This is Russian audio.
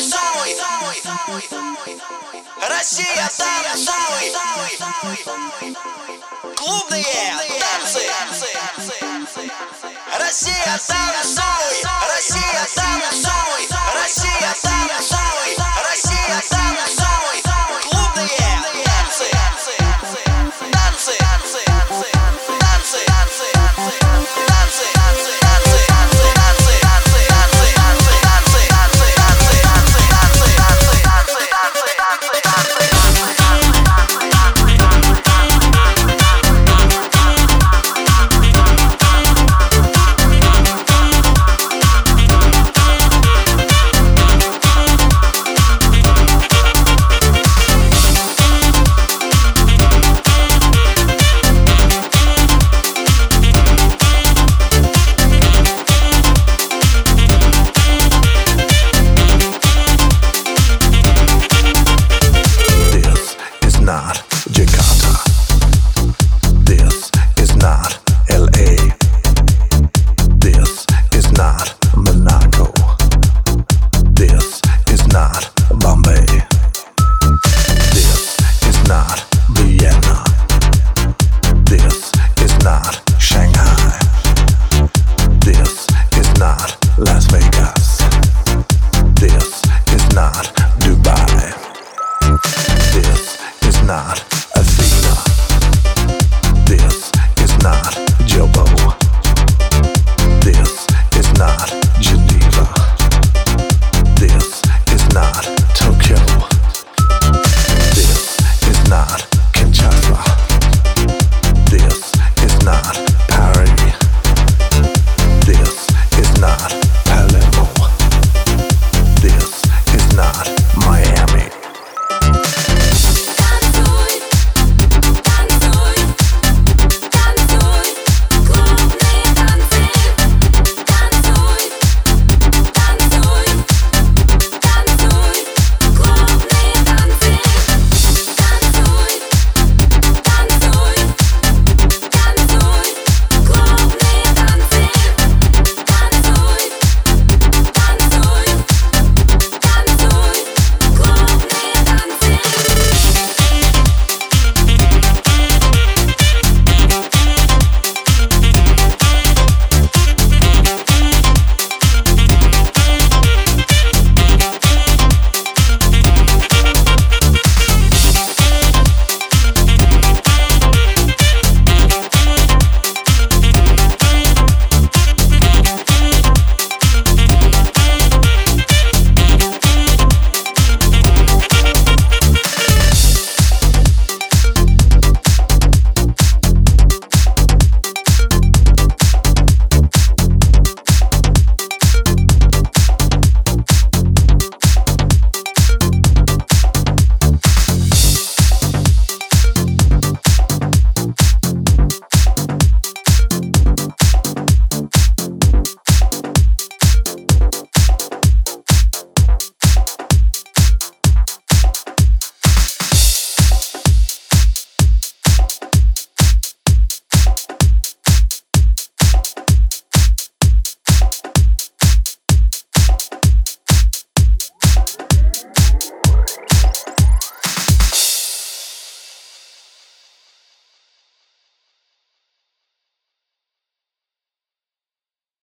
танцуй Россия, танцуй Клубные танцы. Россия, танцуй Россия